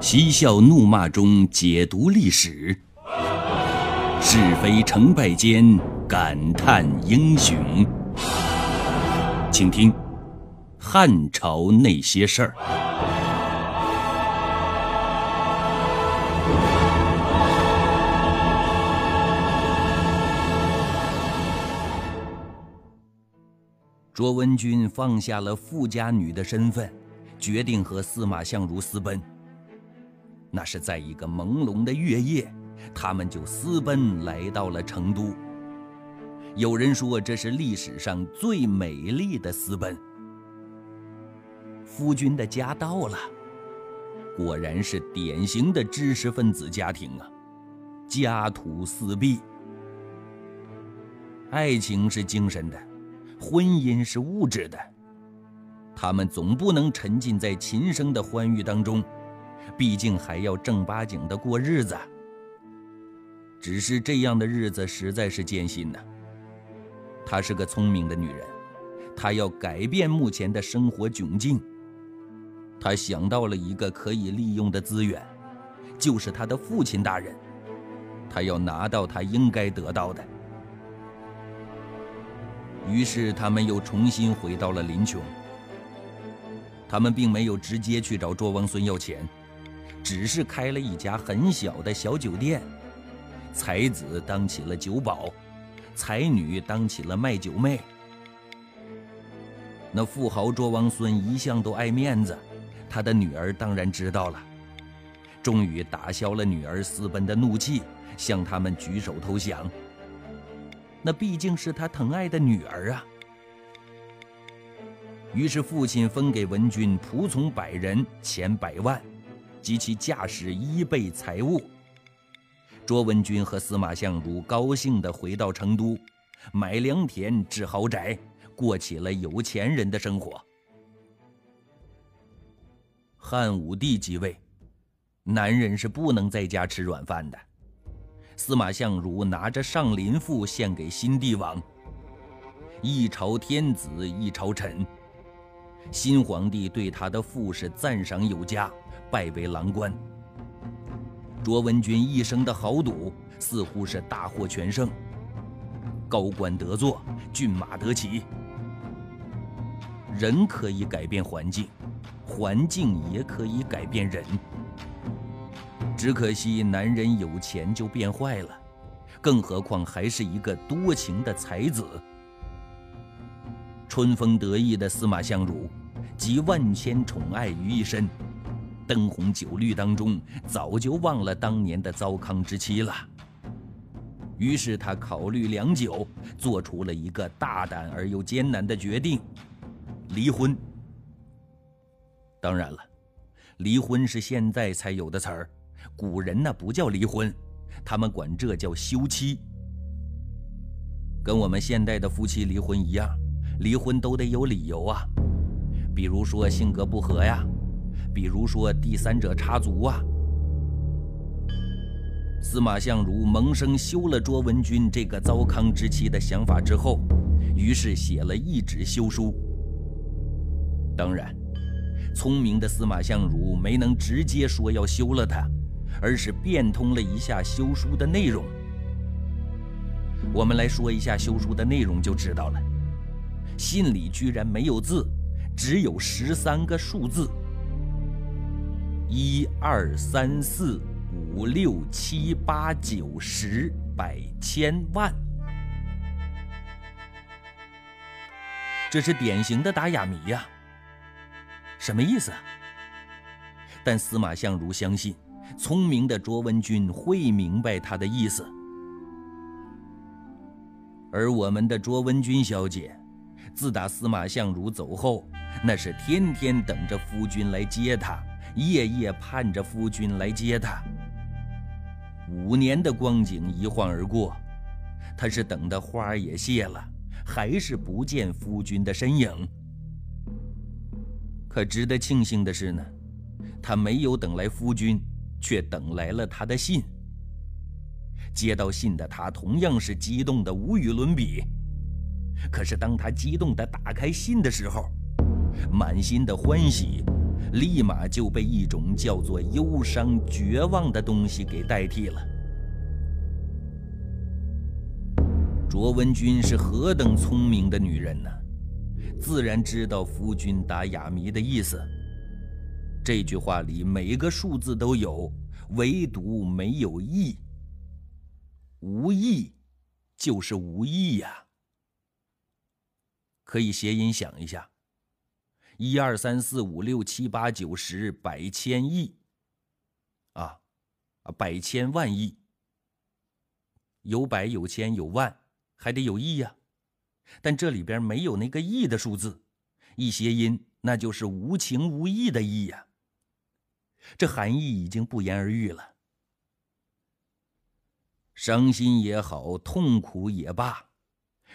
嬉笑怒骂中解读历史，是非成败间感叹英雄。请听《汉朝那些事儿》。卓文君放下了富家女的身份，决定和司马相如私奔。那是在一个朦胧的月夜，他们就私奔来到了成都。有人说这是历史上最美丽的私奔。夫君的家到了，果然是典型的知识分子家庭啊，家徒四壁。爱情是精神的，婚姻是物质的，他们总不能沉浸在琴声的欢愉当中。毕竟还要正八经的过日子，只是这样的日子实在是艰辛呐。她是个聪明的女人，她要改变目前的生活窘境。她想到了一个可以利用的资源，就是她的父亲大人。她要拿到他应该得到的。于是他们又重新回到了林琼。他们并没有直接去找卓王孙要钱。只是开了一家很小的小酒店，才子当起了酒保，才女当起了卖酒妹。那富豪卓王孙一向都爱面子，他的女儿当然知道了，终于打消了女儿私奔的怒气，向他们举手投降。那毕竟是他疼爱的女儿啊。于是父亲分给文君仆从百人，钱百万。及其驾驶衣被财物，卓文君和司马相如高兴地回到成都，买良田、置豪宅，过起了有钱人的生活。汉武帝即位，男人是不能在家吃软饭的。司马相如拿着上林赋献给新帝王，一朝天子一朝臣，新皇帝对他的赋是赞赏有加。拜为郎官。卓文君一生的豪赌似乎是大获全胜，高官得坐，骏马得骑。人可以改变环境，环境也可以改变人。只可惜男人有钱就变坏了，更何况还是一个多情的才子。春风得意的司马相如，集万千宠爱于一身。灯红酒绿当中，早就忘了当年的糟糠之妻了。于是他考虑良久，做出了一个大胆而又艰难的决定：离婚。当然了，离婚是现在才有的词儿，古人那不叫离婚，他们管这叫休妻。跟我们现代的夫妻离婚一样，离婚都得有理由啊，比如说性格不合呀。比如说第三者插足啊，司马相如萌生休了卓文君这个糟糠之妻的想法之后，于是写了一纸休书。当然，聪明的司马相如没能直接说要休了他，而是变通了一下休书的内容。我们来说一下休书的内容就知道了，信里居然没有字，只有十三个数字。一二三四五六七八九十百千万，这是典型的打哑谜呀。什么意思？但司马相如相信，聪明的卓文君会明白他的意思。而我们的卓文君小姐，自打司马相如走后，那是天天等着夫君来接她。夜夜盼着夫君来接她。五年的光景一晃而过，她是等的花也谢了，还是不见夫君的身影。可值得庆幸的是呢，她没有等来夫君，却等来了他的信。接到信的她同样是激动的无与伦比。可是当她激动的打开信的时候，满心的欢喜。立马就被一种叫做忧伤、绝望的东西给代替了。卓文君是何等聪明的女人呢？自然知道夫君打哑谜的意思。这句话里每个数字都有，唯独没有“意”。无意，就是无意呀。可以谐音想一下：一二三四五六七八九十，百千亿。啊，百千万亿。有百有千有万，还得有亿呀。但这里边没有那个“亿”的数字，一谐音，那就是无情无义的“义”呀。这含义已经不言而喻了。伤心也好，痛苦也罢，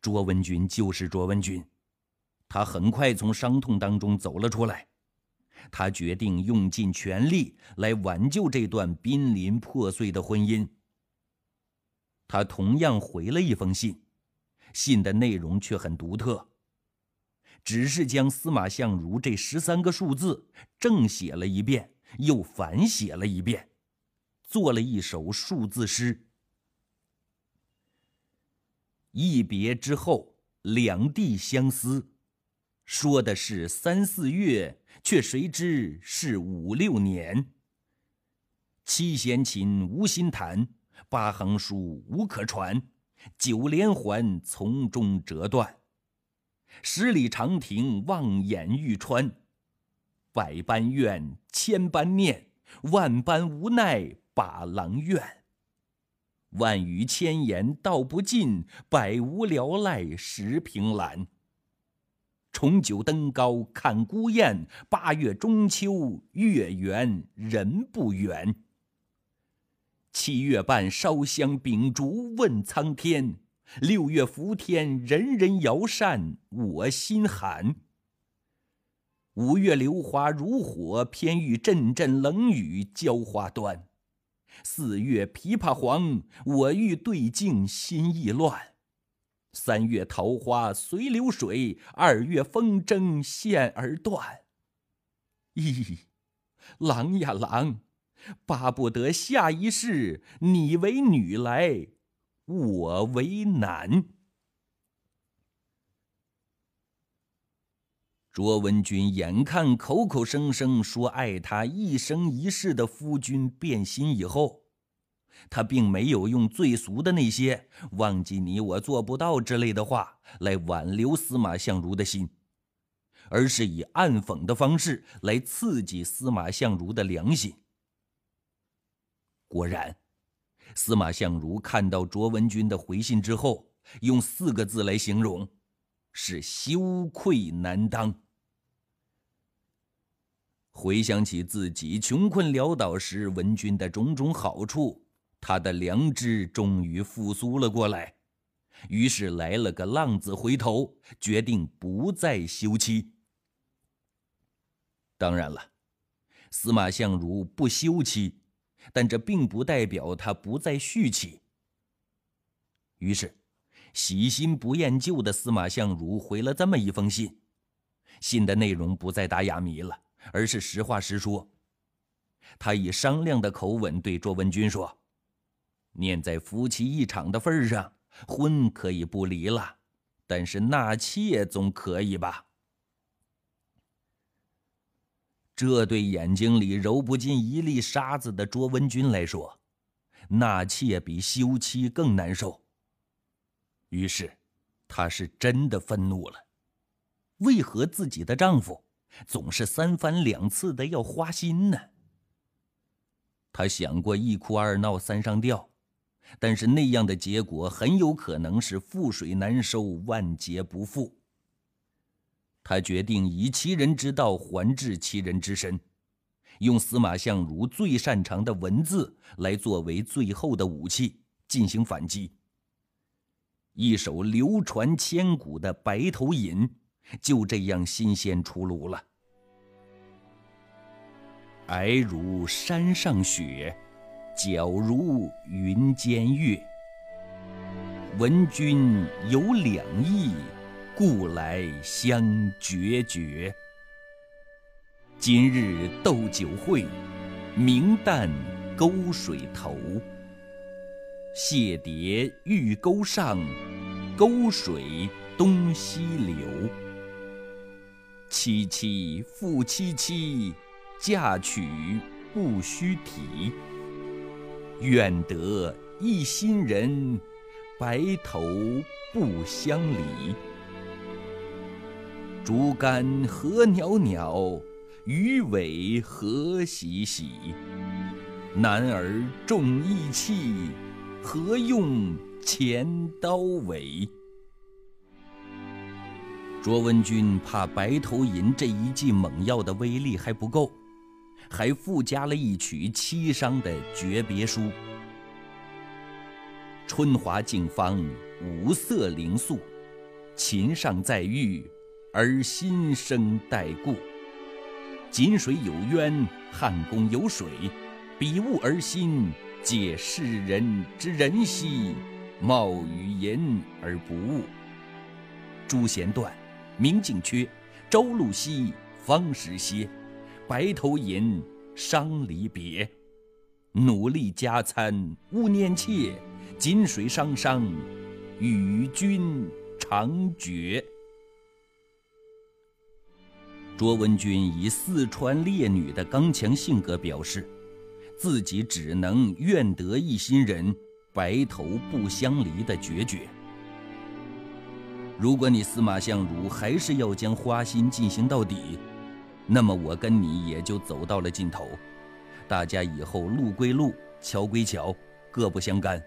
卓文君就是卓文君。他很快从伤痛当中走了出来，他决定用尽全力来挽救这段濒临破碎的婚姻。他同样回了一封信，信的内容却很独特，只是将司马相如这十三个数字正写了一遍。又反写了一遍，做了一首数字诗。一别之后，两地相思，说的是三四月，却谁知是五六年。七弦琴无心弹，八行书无可传，九连环从中折断。十里长亭望眼欲穿。百般怨，千般念，万般无奈把郎怨。万语千言道不尽，百无聊赖十凭栏。重九登高看孤雁，八月中秋月圆人不圆。七月半烧香秉烛问苍天，六月伏天人人摇扇我心寒。五月榴花如火，偏遇阵阵冷雨浇花端。四月枇杷黄，我欲对镜心意乱。三月桃花随流水，二月风筝线儿断。咦，郎呀郎，巴不得下一世你为女来，我为男。卓文君眼看口口声声说爱他一生一世的夫君变心以后，他并没有用最俗的那些“忘记你我做不到”之类的话来挽留司马相如的心，而是以暗讽的方式来刺激司马相如的良心。果然，司马相如看到卓文君的回信之后，用四个字来形容，是羞愧难当。回想起自己穷困潦倒时文君的种种好处，他的良知终于复苏了过来，于是来了个浪子回头，决定不再休妻。当然了，司马相如不休妻，但这并不代表他不再续妻。于是，喜新不厌旧的司马相如回了这么一封信，信的内容不再打哑谜了。而是实话实说。他以商量的口吻对卓文君说：“念在夫妻一场的份上，婚可以不离了，但是纳妾总可以吧？”这对眼睛里揉不进一粒沙子的卓文君来说，纳妾比休妻更难受。于是，她是真的愤怒了：为何自己的丈夫？总是三番两次的要花心呢。她想过一哭二闹三上吊，但是那样的结果很有可能是覆水难收，万劫不复。他决定以其人之道还治其人之身，用司马相如最擅长的文字来作为最后的武器进行反击。一首流传千古的《白头吟》。就这样新鲜出炉了。皑如山上雪，皎如云间月。闻君有两意，故来相决绝。今日斗酒会，明旦沟水头。谢蝶玉钩上，沟水东西流。凄凄复凄凄，嫁娶不须啼。愿得一心人，白头不相离。竹竿何袅袅，鱼尾何喜喜。男儿重义气，何用钱刀为？卓文君怕白头吟这一剂猛药的威力还不够。还附加了一曲凄伤的诀别书：“春华镜芳，五色灵素，琴上在玉，而心生待故。锦水有渊，汉宫有水，比物而心，解世人之仁兮，貌与言而不误。朱弦断，明镜缺，朝露晞，方时歇。”白头吟，伤离别，努力加餐，勿念妾。锦水汤汤，与君长绝。卓文君以四川烈女的刚强性格表示，自己只能愿得一心人，白头不相离的决绝。如果你司马相如还是要将花心进行到底。那么我跟你也就走到了尽头，大家以后路归路，桥归桥，各不相干。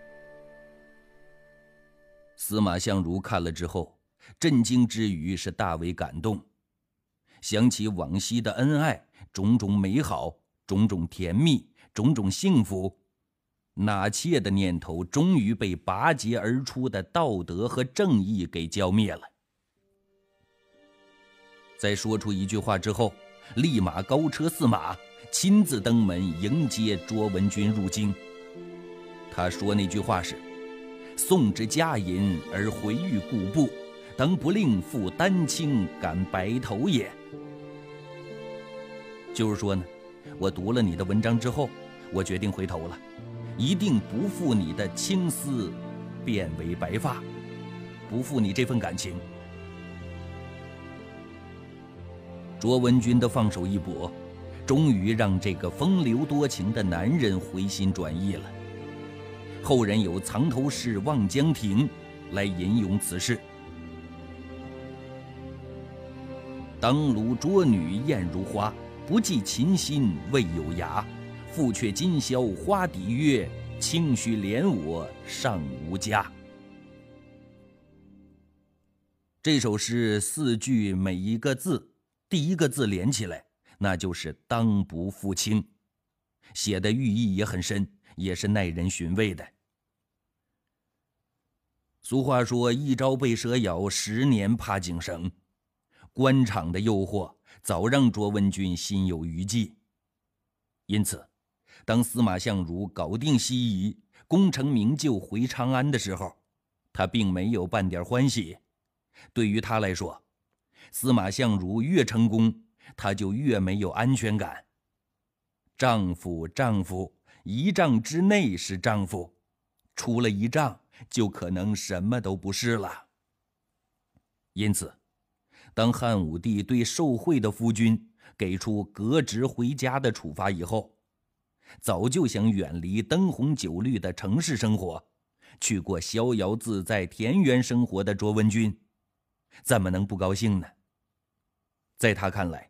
司马相如看了之后，震惊之余是大为感动，想起往昔的恩爱，种种美好，种种甜蜜，种种幸福，纳妾的念头终于被拔节而出的道德和正义给浇灭了。在说出一句话之后。立马高车驷马，亲自登门迎接卓文君入京。他说那句话是：“送之佳饮而回欲故部，当不令负丹青感白头也。”就是说呢，我读了你的文章之后，我决定回头了，一定不负你的青丝变为白发，不负你这份感情。卓文君的放手一搏，终于让这个风流多情的男人回心转意了。后人有藏头诗《望江亭》来吟咏此事：“当卢卓女艳如花，不计琴心未有涯。复却今宵花底月，轻许怜我尚无家。”这首诗四句，每一个字。第一个字连起来，那就是“当不负卿”，写的寓意也很深，也是耐人寻味的。俗话说：“一朝被蛇咬，十年怕井绳。”官场的诱惑早让卓文君心有余悸，因此，当司马相如搞定西夷，功成名就回长安的时候，他并没有半点欢喜。对于他来说，司马相如越成功，她就越没有安全感。丈夫，丈夫，一丈之内是丈夫，出了一丈就可能什么都不是了。因此，当汉武帝对受贿的夫君给出革职回家的处罚以后，早就想远离灯红酒绿的城市生活，去过逍遥自在田园生活的卓文君，怎么能不高兴呢？在他看来，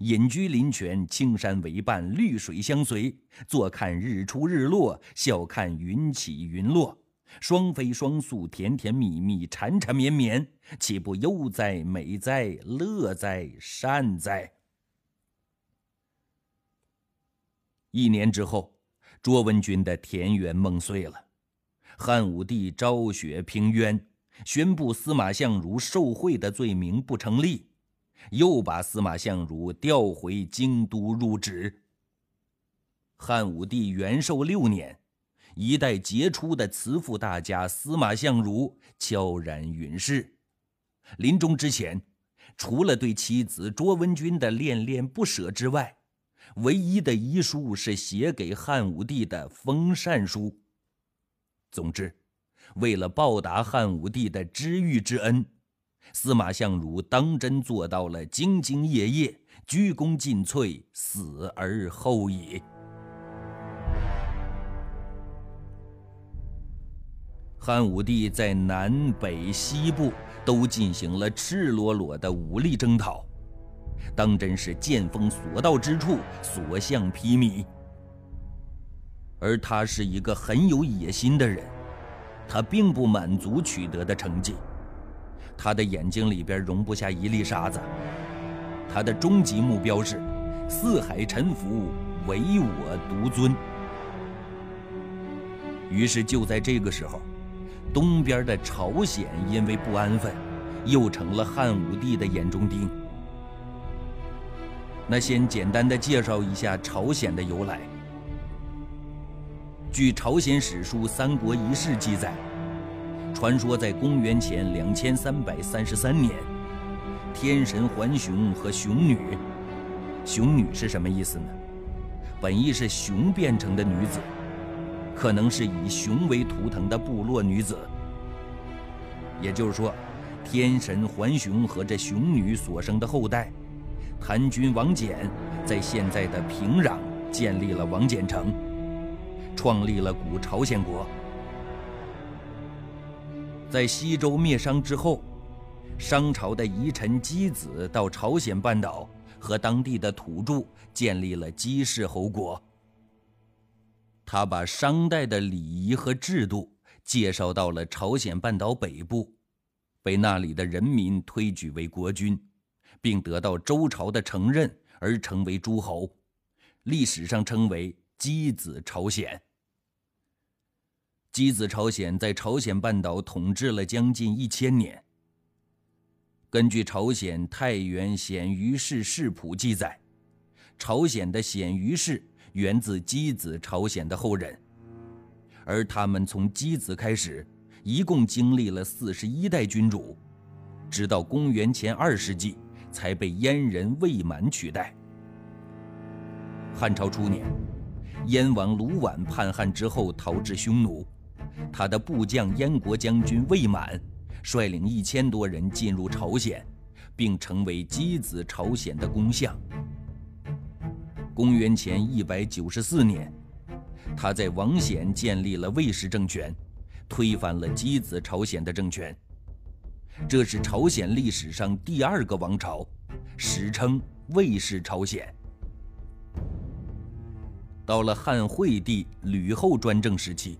隐居林泉，青山为伴，绿水相随，坐看日出日落，笑看云起云落，双飞双宿，甜甜蜜蜜，缠缠绵绵，岂不悠哉美哉，乐哉善哉？一年之后，卓文君的田园梦碎了，汉武帝昭雪平冤，宣布司马相如受贿的罪名不成立。又把司马相如调回京都入职。汉武帝元寿六年，一代杰出的词赋大家司马相如悄然陨世。临终之前，除了对妻子卓文君的恋恋不舍之外，唯一的遗书是写给汉武帝的封禅书。总之，为了报答汉武帝的知遇之恩，司马相如当真做到了兢兢业业、鞠躬尽瘁、死而后已。汉武帝在南北西部都进行了赤裸裸的武力征讨，当真是剑锋所到之处，所向披靡。而他是一个很有野心的人，他并不满足取得的成绩，他的眼睛里边容不下一粒沙子，他的终极目标是四海臣服，唯我独尊。于是就在这个时候。东边的朝鲜因为不安分，又成了汉武帝的眼中钉。那先简单的介绍一下朝鲜的由来。据朝鲜史书《三国遗事》记载，传说在公元前两千三百三十三年，天神环熊和熊女，熊女是什么意思呢？本意是熊变成的女子。可能是以熊为图腾的部落女子，也就是说，天神环熊和这熊女所生的后代，谭军王翦在现在的平壤建立了王翦城，创立了古朝鲜国。在西周灭商之后，商朝的遗臣箕子到朝鲜半岛和当地的土著建立了姬氏侯国。他把商代的礼仪和制度介绍到了朝鲜半岛北部，被那里的人民推举为国君，并得到周朝的承认而成为诸侯，历史上称为箕子朝鲜。箕子朝鲜在朝鲜半岛统治了将近一千年。根据朝鲜太原鲜于氏世谱记载，朝鲜的鲜于氏。源自箕子朝鲜的后人，而他们从箕子开始，一共经历了四十一代君主，直到公元前二世纪才被燕人魏满取代。汉朝初年，燕王卢绾叛汉之后逃至匈奴，他的部将燕国将军魏满率领一千多人进入朝鲜，并成为箕子朝鲜的公相。公元前一百九十四年，他在王显建立了魏氏政权，推翻了箕子朝鲜的政权。这是朝鲜历史上第二个王朝，史称魏氏朝鲜。到了汉惠帝吕后专政时期，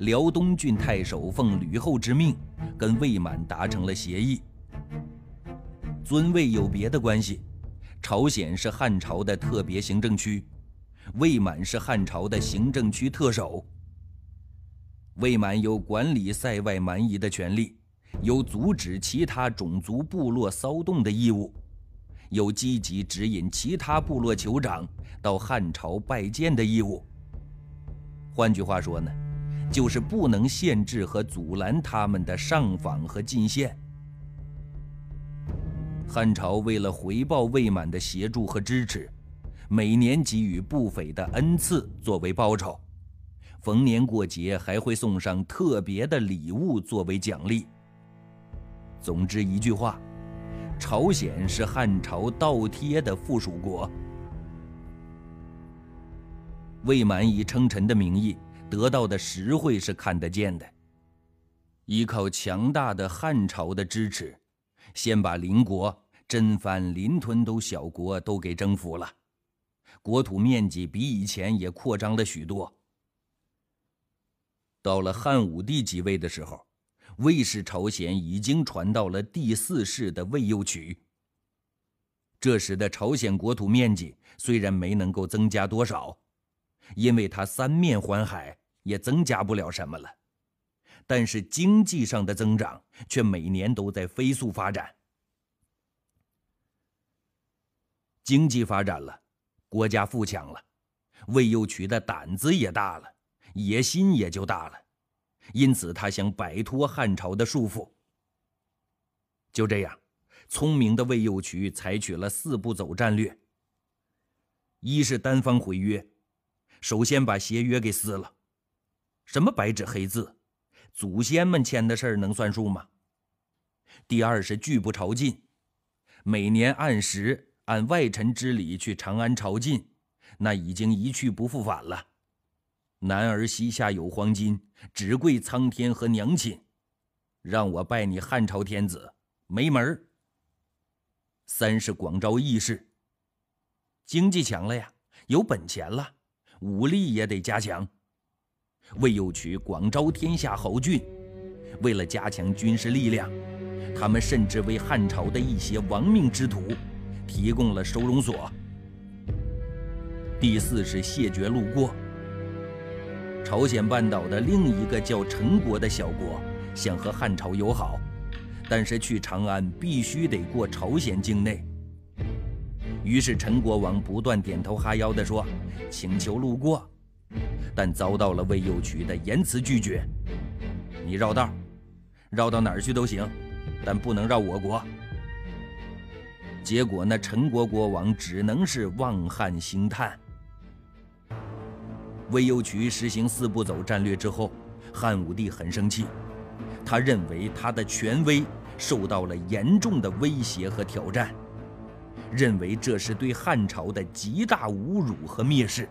辽东郡太守奉吕后之命，跟魏满达成了协议，尊魏有别的关系。朝鲜是汉朝的特别行政区，魏满是汉朝的行政区特首。魏满有管理塞外蛮夷的权利，有阻止其他种族部落骚动的义务，有积极指引其他部落酋长到汉朝拜见的义务。换句话说呢，就是不能限制和阻拦他们的上访和进献。汉朝为了回报魏满的协助和支持，每年给予不菲的恩赐作为报酬，逢年过节还会送上特别的礼物作为奖励。总之一句话，朝鲜是汉朝倒贴的附属国。魏满以称臣的名义得到的实惠是看得见的，依靠强大的汉朝的支持。先把邻国真番、临屯都小国都给征服了，国土面积比以前也扩张了许多。到了汉武帝即位的时候，魏氏朝鲜已经传到了第四世的魏右渠。这时的朝鲜国土面积虽然没能够增加多少，因为它三面环海，也增加不了什么了。但是经济上的增长却每年都在飞速发展。经济发展了，国家富强了，魏右渠的胆子也大了，野心也就大了，因此他想摆脱汉朝的束缚。就这样，聪明的魏有渠采取了四步走战略：一是单方毁约，首先把协约给撕了。什么白纸黑字，祖先们签的事儿能算数吗？第二是拒不朝觐，每年按时按外臣之礼去长安朝觐，那已经一去不复返了。男儿膝下有黄金，只跪苍天和娘亲，让我拜你汉朝天子，没门儿。三是广招义士，经济强了呀，有本钱了，武力也得加强。魏有渠广招天下豪俊，为了加强军事力量，他们甚至为汉朝的一些亡命之徒提供了收容所。第四是谢绝路过。朝鲜半岛的另一个叫陈国的小国想和汉朝友好，但是去长安必须得过朝鲜境内。于是陈国王不断点头哈腰地说：“请求路过。”但遭到了魏有渠的严词拒绝。你绕道，绕到哪儿去都行，但不能绕我国。结果那陈国国王只能是望汉兴叹。魏有渠实行四步走战略之后，汉武帝很生气，他认为他的权威受到了严重的威胁和挑战，认为这是对汉朝的极大侮辱和蔑视。